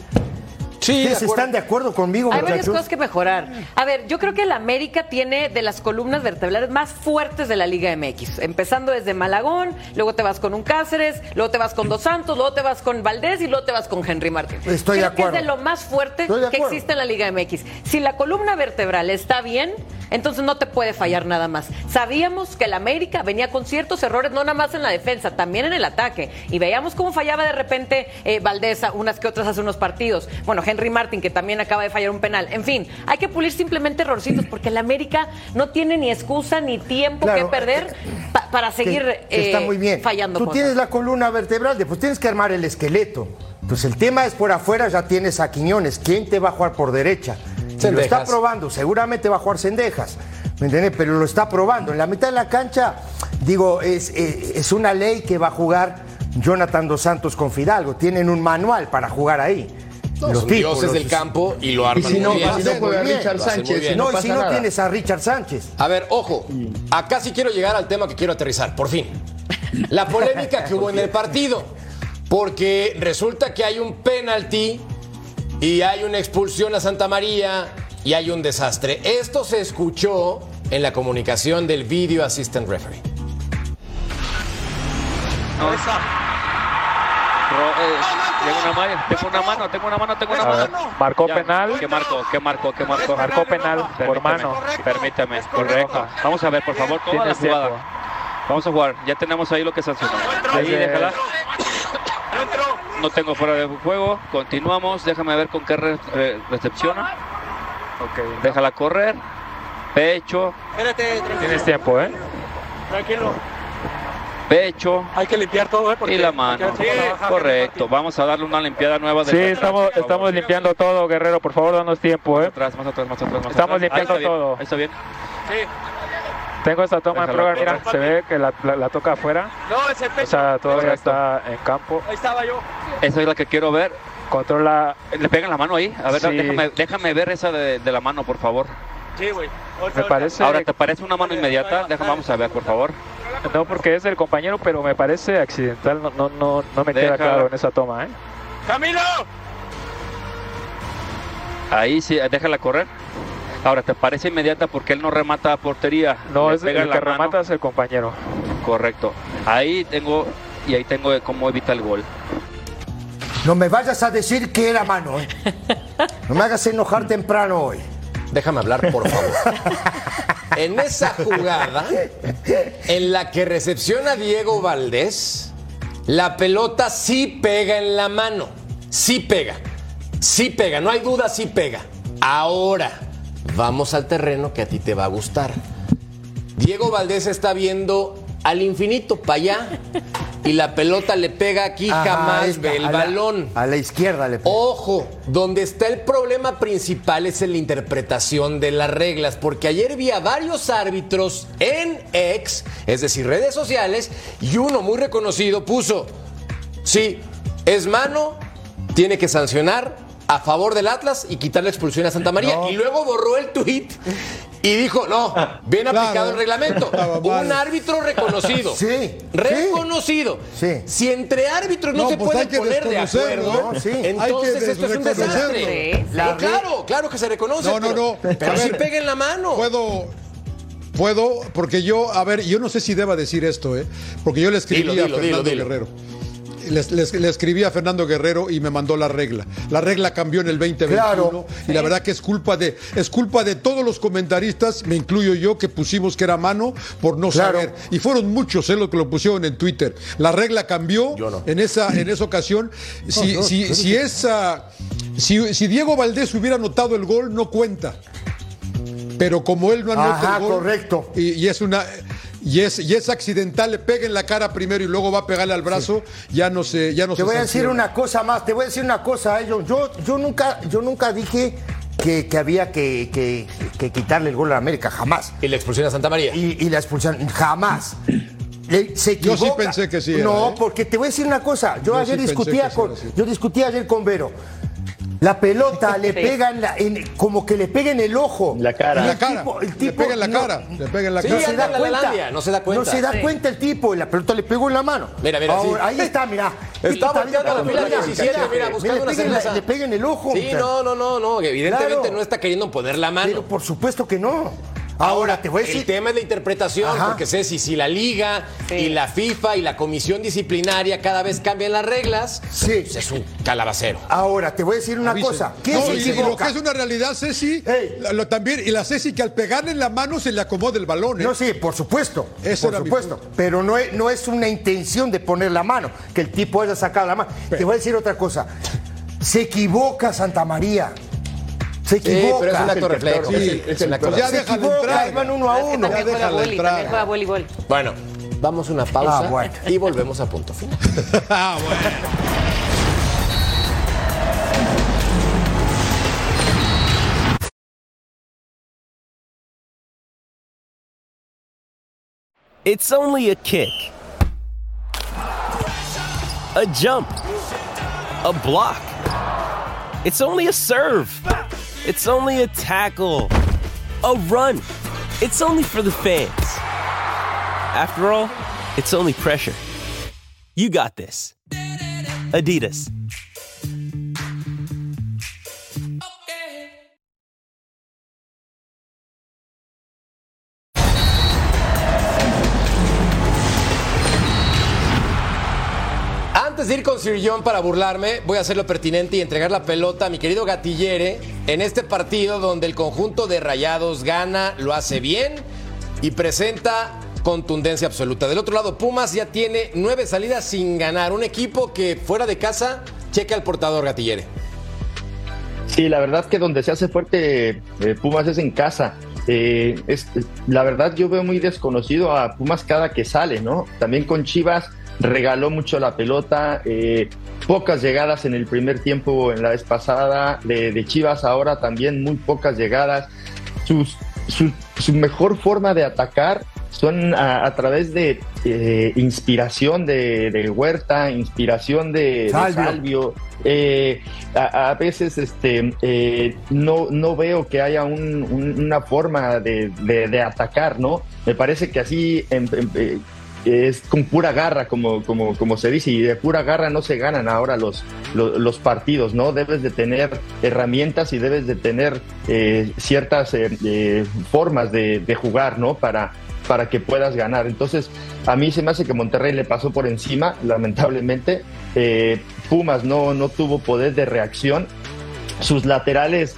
Sí, de ¿Ustedes están de acuerdo conmigo, Hay varias cosas que mejorar. A ver, yo creo que el América tiene de las columnas vertebrales más fuertes de la Liga MX. Empezando desde Malagón, luego te vas con un Cáceres, luego te vas con Dos Santos, luego te vas con Valdés y luego te vas con Henry Martín. Estoy de creo que acuerdo. es de lo más fuerte de que existe en la Liga MX. Si la columna vertebral está bien, entonces no te puede fallar nada más. Sabíamos que el América venía con ciertos errores, no nada más en la defensa, también en el ataque. Y veíamos cómo fallaba de repente eh, Valdés unas que otras hace unos partidos. Bueno, Henry Martin, que también acaba de fallar un penal. En fin, hay que pulir simplemente errorcitos, porque el América no tiene ni excusa ni tiempo Claro, que perder pa- para Que- seguir que está eh, muy bien. fallando Tú cosas. tienes la columna vertebral, después tienes que armar el esqueleto. Entonces el tema es por afuera, ya tienes a Quiñones. ¿Quién te va a jugar por derecha? Y lo está probando, seguramente va a jugar Cendejas. ¿Me entiendes? Pero lo está probando. En la mitad de la cancha, digo, es, es, es una ley que va a jugar Jonathan Dos Santos con Fidalgo. Tienen un manual para jugar ahí. No, Los tipos, dioses los- del campo y lo Y arman si no, bien. si no juega bien. Richard Sánchez, y No, no y si no nada. tienes a Richard Sánchez. A ver, ojo, acá sí quiero llegar al tema que quiero aterrizar, por fin. la polémica que hubo en el partido. Porque resulta que hay un penalti y hay una expulsión a Santa María y hay un desastre. Esto se escuchó en la comunicación del Video Assistant Referee. Tengo una mano, tengo una mano, tengo una mano, tengo una mano. Marcó Ya, penal. ¿Qué marcó? ¿Qué marcó? ¿Qué marcó? Marcó penal por mano. Permíteme, correcto. Vamos a ver, por favor, toda la tiempo. jugada. Vamos a jugar. Ya tenemos ahí lo que sancionó. Ahí, déjala. No tengo fuera de juego. Continuamos. Déjame ver con qué re- re- recepciona. Ok. Déjala correr. Pecho. Tienes tiempo, ¿eh? Tranquilo. Pecho. Hay que limpiar todo, ¿eh? Y la mano. Correcto. Vamos a darle una limpiada nueva. de Sí, atrás, estamos, estamos limpiando todo, Guerrero. Por favor, danos tiempo, ¿eh? Atrás, más atrás, más atrás, más Estamos atrás. limpiando Ahí está bien, todo. Ahí está bien. Tengo esta toma en Déjala prueba, mira, se ve que la, la- la toca afuera. No, ese pecho. O sea, todavía está en campo. Ahí estaba yo. Esa es la que quiero ver. Controla. Le pegan la mano ahí. A ver, Sí. déjame, déjame ver esa de, de la mano, por favor. Sí, güey. Me parece. Ahora, ¿te parece una mano inmediata? Déjame, vamos a ver, por favor. No, porque es del compañero, pero me parece accidental. No, no, no, no me queda claro en esa toma, ¿eh? ¡Camilo! Ahí sí, déjala correr. Ahora, ¿te parece inmediata porque él no remata a portería? No, Le es pega el que la mano. remata es el compañero. Correcto. Ahí tengo, y ahí tengo cómo evita el gol. No me vayas a decir que era mano, ¿eh? No me hagas enojar temprano hoy. Déjame hablar, por favor. En esa jugada, en la que recepciona Diego Valdés, la pelota sí pega en la mano. Sí pega. Sí pega. No hay duda, sí pega. Ahora, vamos al terreno que a ti te va a gustar. Diego Valdés está viendo al infinito para allá y la pelota le pega aquí, Ajá, jamás esta, ve el a la- balón. A la izquierda le pega. Ojo, donde está el problema principal es en la interpretación de las reglas, porque ayer vi a varios árbitros en ex, es decir, redes sociales, y uno muy reconocido puso, sí, es mano, tiene que sancionar a favor del Atlas y quitar la expulsión a Santa María, No. y luego borró el tuit y dijo, no, bien Claro. aplicado el reglamento. Estaba mal. Un árbitro reconocido. Sí, Reconocido. Sí. Si entre árbitros no, No, se pues pueden poner de acuerdo, ¿no? Sí. Entonces esto es un desastre. Sí, Sí, claro, claro que se reconoce. No, no, pero- no. Pero A sí ver, pega en la mano. Puedo, puedo, porque yo, a ver, yo no sé si deba decir esto, ¿eh? Porque yo le escribí Dilo, a dilo, Fernando dilo, dilo. Guerrero. Le, escribí a Fernando Guerrero y me mandó la regla. La regla cambió en el 2021 Claro. y la verdad que es culpa de es culpa de todos los comentaristas, me incluyo yo, que pusimos que era mano por no Claro. saber. Y fueron muchos eh, los que lo pusieron en Twitter. La regla cambió en esa en esa ocasión. Si, no, si, si esa si, si Diego Valdés hubiera anotado el gol no cuenta. Pero como él no anota Ajá, el gol correcto. Y, y es una y es, y es accidental, le pega en la cara primero y luego va a pegarle al brazo, ya no se ya no Te se voy a decir una cosa más, te voy a decir una cosa, eh, yo, yo, yo nunca, yo nunca dije que, que había que, que- que quitarle el gol a América, jamás. Y la expulsión a Santa María. Y, y la expulsión, jamás. Le- se Yo sí pensé que sí era, No, ¿eh? porque te voy a decir una cosa. Yo, Yo ayer sí discutía con, yo discutí ayer con Vero. La pelota le Sí. pega en la, en- como que le pega en el ojo. La cara. El la cara. tipo- el Le tipo pega en la no- cara. Le pega en la Sí, no cara. se da la cuenta. No se da cuenta. No se da Sí. cuenta el tipo y la pelota le pegó en la mano. Mira, mira, sí. Ahí está, mira. Está volteando la fila Mira, 17, mira, buscando le una pega la-. Le pega en el ojo. Sí, muchacho. no, no, no, no. Evidentemente Claro. no está queriendo poner la mano. Pero por supuesto que no. Ahora te voy a decir. El tema es la interpretación, Ajá. porque sé si, si la Liga Sí. y la FIFA y la Comisión Disciplinaria cada vez cambian las reglas, Sí. pues es un calabacero. Ahora te voy a decir una Avisen. cosa. ¿Quién No, se y, y lo que es una realidad, Ceci, la- lo también, y la Ceci que al pegarle en la mano se le acomoda el balón. ¿eh? No, sí, por supuesto. Ese por supuesto. Pero no es, no es una intención de poner la mano, que el tipo haya sacado la mano. Te voy a decir otra cosa. Se equivoca Santa María. Se Sí, pero es un acto reflejo. Sí, es un acto ya déjala equivoca, entrar. van uno a uno. entrar. juega voleibol. Bueno, vamos a una pausa Ah, bueno. y volvemos a punto final. Ah, bueno. It's only a kick, a jump, a block. It's only a serve. It's only a tackle, a run. It's only for the fans. After all, it's only pressure. You got this. Adidas. Ir con Sir John para burlarme, voy a hacer lo pertinente y entregar la pelota a mi querido Gatillere en este partido donde el conjunto de Rayados gana, lo hace bien y presenta contundencia absoluta. Del otro lado, Pumas ya tiene nueve salidas sin ganar. Un equipo que fuera de casa checa al portador Gatillere. Sí, la verdad que donde se hace fuerte eh, Pumas es en casa. Eh, es, la verdad yo veo muy desconocido a Pumas cada que sale, ¿no? También con Chivas regaló mucho la pelota, eh, pocas llegadas en el primer tiempo en la vez pasada, de, de Chivas ahora también muy pocas llegadas. Sus, su, su mejor forma de atacar son a, a través de eh, inspiración de, de Huerta, inspiración de de Salvio. Eh, a, a veces este, eh, no, no veo que haya un- un- una forma de, de- de atacar, ¿no? Me parece que así em- em- es con pura garra, como, como, como se dice, y de pura garra no se ganan ahora los, los, partidos, ¿no? Debes de tener herramientas y debes de tener eh, ciertas eh, eh, formas de, jugar, ¿no? Para, para que puedas ganar. Entonces, a mí se me hace que Monterrey le pasó por encima, lamentablemente. Pumas no, no tuvo poder de reacción. Sus laterales,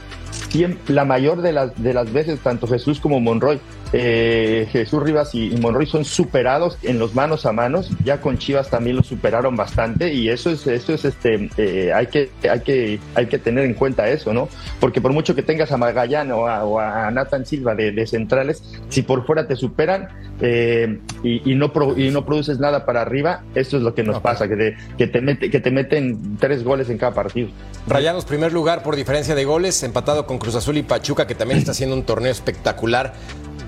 la mayor de las, de las veces, tanto Jesús como Monroy, eh, Jesús Rivas y, y Monroy son superados en los manos a manos. Ya con Chivas también lo superaron bastante y eso es, eso es este, eh, hay que, hay que, hay que tener en cuenta eso, ¿no? Porque por mucho que tengas a Magallán o a, o a Nathan Silva de, de centrales, si por fuera te superan eh, y, y no pro- y no produces nada para arriba, esto es lo que nos pasa, que te, que te mete, que te meten tres goles en cada partido. Rayados primer lugar por diferencia de goles, empatado con Cruz Azul y Pachuca, que también está haciendo un torneo espectacular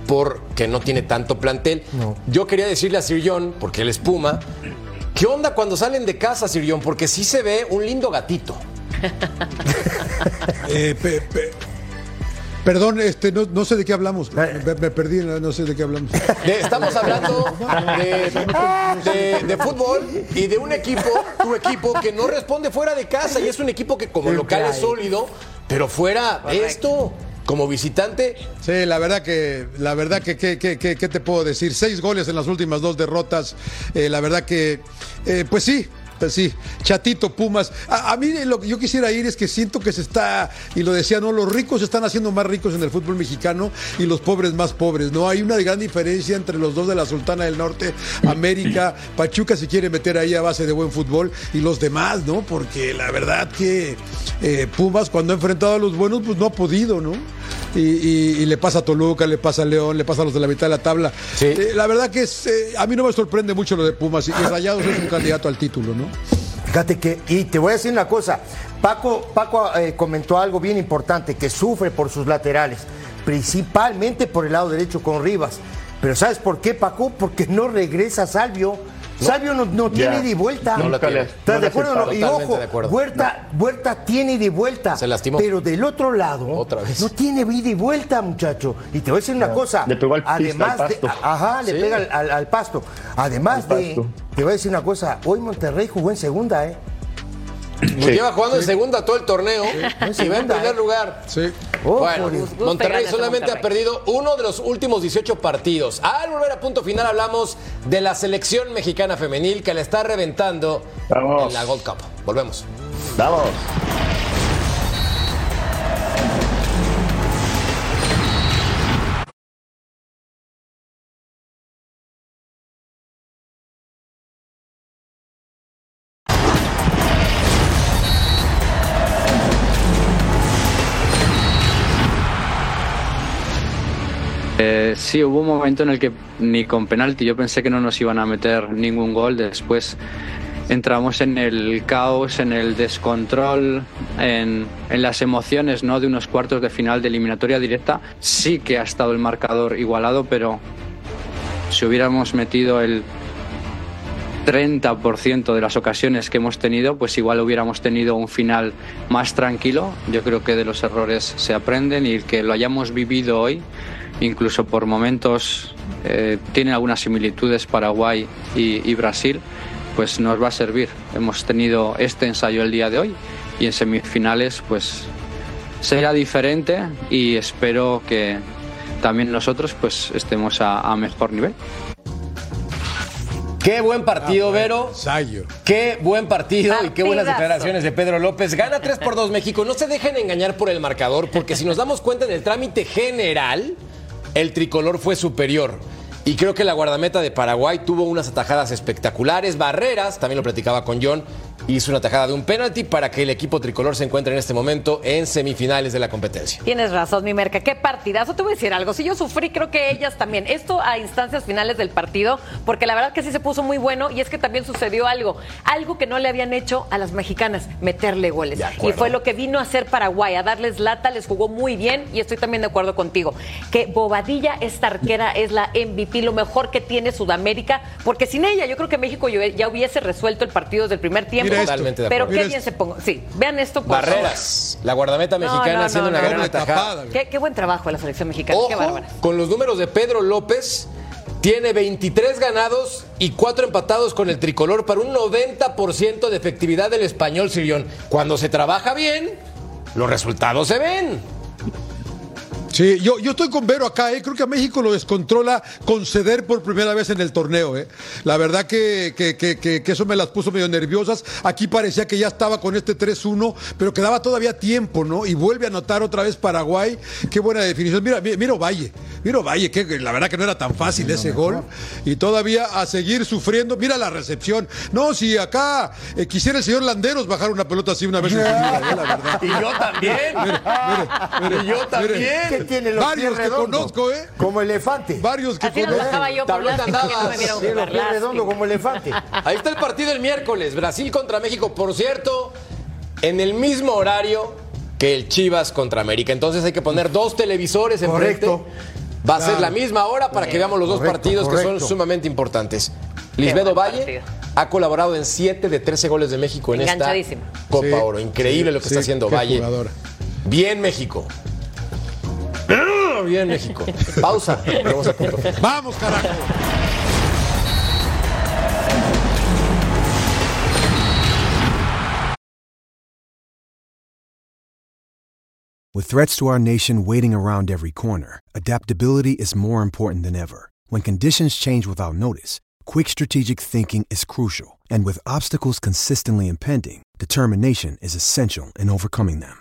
porque no tiene tanto plantel. Yo quería decirle a Sir John, porque él es Puma, ¿qué onda cuando salen de casa, Sir John? Porque sí se ve un lindo gatito. Eh, pe- pe- perdón, este, no, no sé de qué hablamos. Me, me perdí, no, no sé de qué hablamos. De- estamos hablando de, de- de fútbol y de un equipo, tu equipo, que no responde fuera de casa y es un equipo que como local es sólido, pero fuera esto, como visitante, Sí, la verdad que, la verdad que, que, que, que- ¿qué te puedo decir? Seis goles en las últimas dos derrotas. Eh, la verdad que, eh, pues sí. pues sí, chatito Pumas. A, a mí lo que yo quisiera ir es que siento que se está, y lo decía, ¿no? Los ricos se están haciendo más ricos en el fútbol mexicano y los pobres más pobres, ¿no? Hay una gran diferencia entre los dos de la Sultana del Norte, América, Pachuca se quiere meter ahí a base de buen fútbol y los demás, ¿no? Porque la verdad que eh, Pumas cuando ha enfrentado a los buenos, pues no ha podido, ¿no? Y, y- y le pasa a Toluca, le pasa a León, le pasa a los de la mitad de la tabla. Eh, la verdad que es, eh, a mí no me sorprende mucho lo de Pumas y, y Rayados es un candidato al título, ¿no? Fíjate que, y te voy a decir una cosa, Paco, Paco eh, comentó algo bien importante, que sufre por sus laterales, principalmente por el lado derecho con Rivas. Pero ¿sabes por qué, Paco? Porque no regresa Salvio. Salvio no, no tiene ida y vuelta. No. ¿Estás No de acuerdo? o no? Y ojo, de acuerdo. Huerta, Huerta tiene ida y vuelta. Se lastimó. Pero del otro lado, Otra vez. no tiene ida y vuelta, muchacho. Y te voy a decir una cosa. Le pegó al además al de- pasto. ajá, le Sí. pega al, al- al pasto. Además Al de, pasto. te voy a decir una cosa. Hoy Monterrey jugó en segunda, ¿eh? Pues lleva jugando en segunda todo el torneo y va en primer ¿eh? lugar. Sí. Oh, Bueno, Monterrey solamente ha perdido uno de los últimos 18 partidos. Al volver a punto final hablamos de la selección mexicana femenil que le está reventando Vamos. en la Gold Cup. Volvemos. Vamos. Eh, sí, hubo un momento en el que ni con penalti yo pensé que no nos iban a meter ningún gol. Después entramos en el caos, en el descontrol, en, las emociones ¿no? de unos cuartos de final de eliminatoria directa. Sí que ha estado el marcador igualado, pero si hubiéramos metido el 30% de las ocasiones que hemos tenido, pues igual hubiéramos tenido un final más tranquilo. Yo creo que de los errores se aprenden y que lo hayamos vivido hoy, incluso por momentos, eh, tiene algunas similitudes Paraguay y, y Brasil, pues nos va a servir. Hemos tenido este ensayo el día de hoy y en semifinales pues será diferente y espero que también nosotros pues estemos a, a mejor nivel. Qué buen partido, Vero. Ensayo. Qué buen partido y qué buenas Partidazo. declaraciones de Pedro López. Gana 3 por 2 México. No se dejen engañar por el marcador, porque si nos damos cuenta en el trámite general, el tricolor fue superior. Y creo que la guardameta de Paraguay tuvo unas atajadas espectaculares. Barreras, también lo platicaba con John, hizo una atajada de un penalti para que el equipo tricolor se encuentre en este momento en semifinales de la competencia. Tienes razón, mi merca. Qué partidazo. Te voy a decir algo. Si yo sufrí, creo que ellas también. Esto a instancias finales del partido, porque la verdad que sí se puso muy bueno y es que también sucedió algo. Algo que no le habían hecho a las mexicanas, meterle goles. Y fue lo que vino a hacer Paraguay, a darles lata, les jugó muy bien y estoy también de acuerdo contigo. Que Bobadilla, esta arquera, es la MVP, lo mejor que tiene Sudamérica, porque sin ella yo creo que México ya hubiese resuelto el partido desde el primer tiempo. Mira esto. Totalmente de Pero acuerdo. qué Mira bien se pongo. Sí, vean esto por favor. Barreras, la guardameta mexicana no, haciendo no, una no, gran no. atajada. Qué, qué buen trabajo de la selección mexicana, qué bárbara. con los números de Pedro López. Tiene 23 ganados y 4 empatados con el tricolor para un 90% de efectividad del español Sirión. Cuando se trabaja bien, los resultados se ven. Sí, yo, yo estoy con Vero acá, ¿eh? creo que a México lo descontrola conceder por primera vez en el torneo. ¿eh? La verdad que, que- que- que- que eso me las puso medio nerviosas. Aquí parecía que ya estaba con este 3-1, pero quedaba todavía tiempo, ¿no? Y vuelve a anotar otra vez Paraguay. Qué buena definición. Mira, mira, mira Valle, mira Valle, que la verdad que no era tan fácil ese gol. Y todavía a seguir sufriendo. Mira la recepción. No, si acá eh, quisiera el señor Landeros bajar una pelota así una vez en su vida, ¿eh? la verdad. Y yo también. Y yo también. ¿Qué tiene los Varios pies que conozco, ¿eh? Como elefante. Varios que Así conozco. yo por que no me los lástima. redondos como elefante. Ahí está el partido el miércoles, Brasil contra México, por cierto, en el mismo horario que el Chivas contra América. Entonces hay que poner dos televisores enfrente. Correcto. Va a ser la misma hora para que veamos los dos Correcto, partidos que son sumamente importantes. Lisbedo Valle partido. ha colaborado en 7 de 13 goles de México en esta. Copa Sí, Oro. Increíble sí, lo que sí, está haciendo Valle. jugadora. Bien México. Bien México. Pausa. Vamos a punto. Vamos, carajo. With threats to our nation waiting around every corner, adaptability is more important than ever. When conditions change without notice, quick strategic thinking is crucial. And with obstacles consistently impending, determination is essential in overcoming them.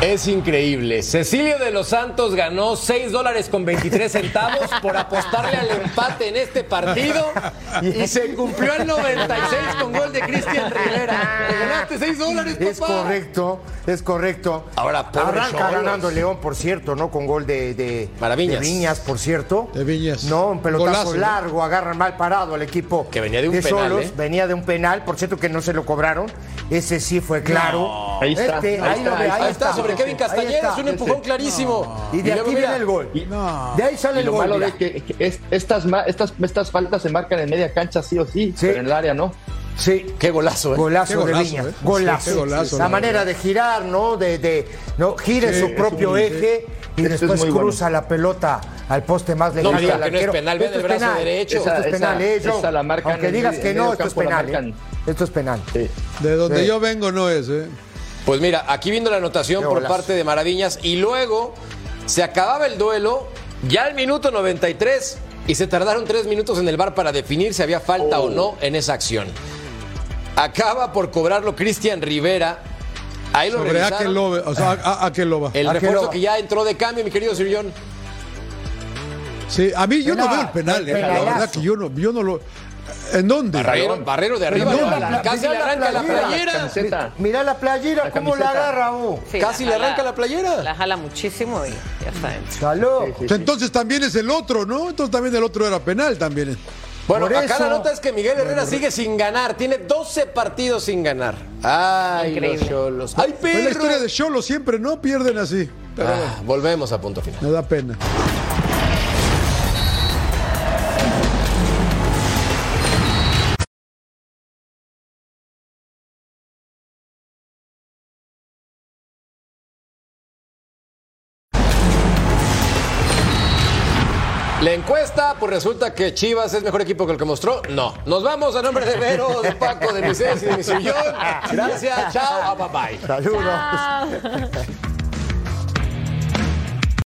Es increíble. Cecilio de los Santos ganó 6 dólares con 23 centavos por apostarle al empate en este partido y se cumplió el 96 con gol de Cristian Rivera. Le ganaste 6 dólares, papá. Es correcto, es correcto. Ahora, Arranca Xolos. ganando León, por cierto, ¿no? Con gol de, de, de Viñas, por cierto. De Viñas. No, un pelotazo Golazo, ¿no? largo, agarran mal parado al equipo. Que venía de un penal. ¿eh? Venía de un penal, por cierto que no se lo cobraron. Ese sí fue claro. Ahí está, Este, está, Ahí está, sobre Kevin Castañeda, es un empujón clarísimo. Y de luego, aquí mira, viene el gol. Y- De ahí sale Y el lo gol. malo es que, que es- estas, estas, estas faltas se marcan en media cancha sí o sí, Sí. pero en el área no. Sí. Qué golazo, ¿eh? Golazo, Qué golazo, de Viñas. ¿eh? Golazo. Sí, qué golazo, la la manera de girar, ¿no? De, de no gira Sí, su propio eje y Este es después bueno. cruza la pelota al poste más No, lejano. diga del que no es penal, vean Esto el brazo penal. derecho. Esto es Esa- penal, esa- ¿eh, esa la marcan Aunque digas que no, esto es penal. ¿eh? Esto es penal. Sí. De donde Sí. yo vengo no es, ¿eh? Pues mira, aquí viendo la anotación por parte de Maraviñas y luego se acababa el duelo ya al minuto 93 y se tardaron tres minutos en el bar para definir si había falta o no en esa acción. Acaba por cobrarlo Cristian Rivera. Ahí lo Sobre. Akeloba, o sea, a- a- Akeloba. El Akeloba. refuerzo que ya entró de cambio, mi querido Sirión. Sí, a mí yo no veo el penal, ¿eh? la verdad que yo no, yo no lo. ¿En dónde? Barrero, Barrero de arriba, la- casi le la arranca la playera. Camiseta. Mira la playera, La cómo la agarra, oh. Sí, Casi le arranca la playera. La jala muchísimo y ya está. O sea, entonces también es el otro, ¿no? Entonces también el otro era penal también. Bueno, Por acá eso- la nota es que Miguel Herrera sigue sin ganar. Tiene 12 partidos sin ganar. Ay, Increíble. los cholos. ¡Ay, Es la perro! historia de Cholo, siempre no pierden así. Pero bueno, Ah, volvemos a punto final. me da pena. Encuesta, pues resulta que Chivas es mejor equipo que el que mostró. No. Nos vamos a nombre de Vero, de Paco, de Moisés y de mi sillón. Gracias, chao, bye bye. Saludos. Chao.